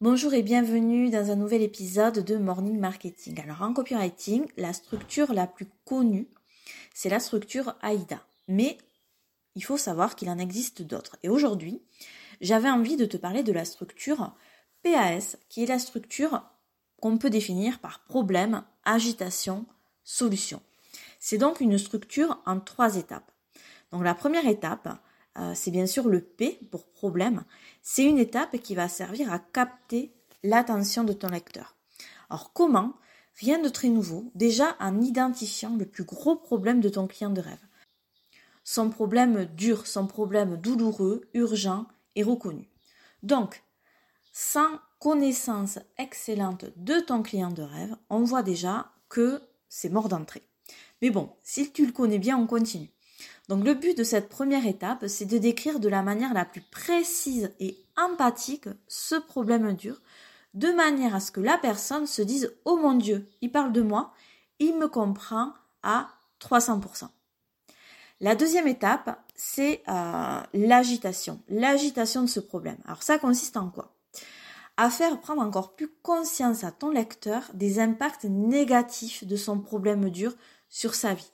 Bonjour et bienvenue dans un nouvel épisode de Morning Marketing. Alors en copywriting, la structure la plus connue, c'est la structure AIDA. Mais il faut savoir qu'il en existe d'autres. Et aujourd'hui, j'avais envie de te parler de la structure PAS, qui est la structure qu'on peut définir par problème, agitation, solution. C'est donc une structure en trois étapes. Donc la première étape, euh, c'est bien sûr le P pour problème. C'est une étape qui va servir à capter l'attention de ton lecteur. Alors comment? Rien de très nouveau, déjà en identifiant le plus gros problème de ton client de rêve. Son problème dur, son problème douloureux, urgent et reconnu. Donc, sans connaissance excellente de ton client de rêve, on voit déjà que c'est mort d'entrée. Mais bon, si tu le connais bien, on continue. Donc le but de cette première étape, c'est de décrire de la manière la plus précise et empathique ce problème dur, de manière à ce que la personne se dise Oh mon Dieu, il parle de moi, il me comprend à 300%. La deuxième étape, c'est euh, l'agitation, l'agitation de ce problème. Alors ça consiste en quoi? À faire prendre encore plus conscience à ton lecteur des impacts négatifs de son problème dur sur sa vie.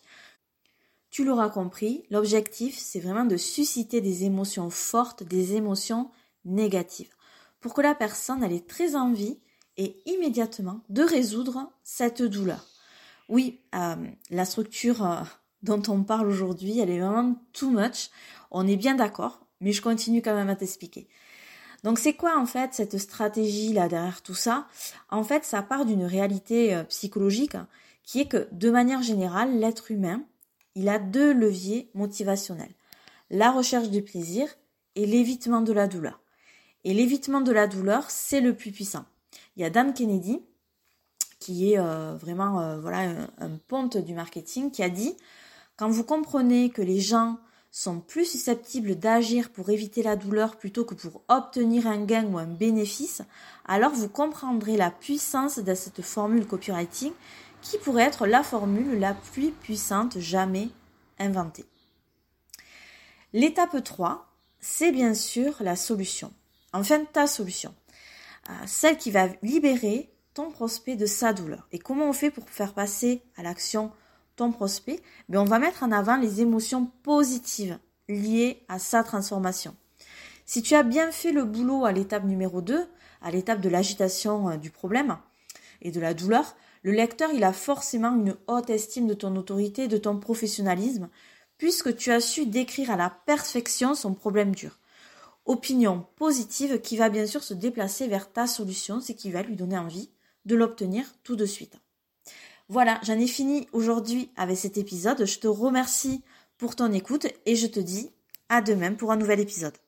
Tu l'auras compris, l'objectif, c'est vraiment de susciter des émotions fortes, des émotions négatives, pour que la personne ait très envie et immédiatement de résoudre cette douleur. Oui, euh, la structure euh, dont on parle aujourd'hui, elle est vraiment too much. On est bien d'accord, mais je continue quand même à t'expliquer. Donc c'est quoi en fait cette stratégie là derrière tout ça? En fait, ça part d'une réalité euh, psychologique qui est que de manière générale, l'être humain, il a deux leviers motivationnels. La recherche du plaisir et l'évitement de la douleur. Et l'évitement de la douleur, c'est le plus puissant. Il y a Dan Kennedy, qui est euh, vraiment euh, voilà un, un, ponte du marketing, qui a dit quand vous comprenez que les gens sont plus susceptibles d'agir pour éviter la douleur plutôt que pour obtenir un gain ou un bénéfice, alors vous comprendrez la puissance de cette formule copywriting qui pourrait être la formule la plus puissante jamais inventée. L'étape 3, c'est bien sûr la solution. Enfin, ta solution. Euh, celle qui va libérer ton prospect de sa douleur. Et comment on fait pour faire passer à l'action ton prospect? Ben, On va mettre en avant les émotions positives liées à sa transformation. Si tu as bien fait le boulot à l'étape numéro 2, à l'étape de l'agitation euh, du problème et de la douleur, le lecteur, il a forcément une haute estime de ton autorité, de ton professionnalisme, puisque tu as su décrire à la perfection son problème dur. Opinion positive qui va bien sûr se déplacer vers ta solution, ce qui va lui donner envie de l'obtenir tout de suite. Voilà, j'en ai fini aujourd'hui avec cet épisode. Je te remercie pour ton écoute et je te dis à demain pour un nouvel épisode.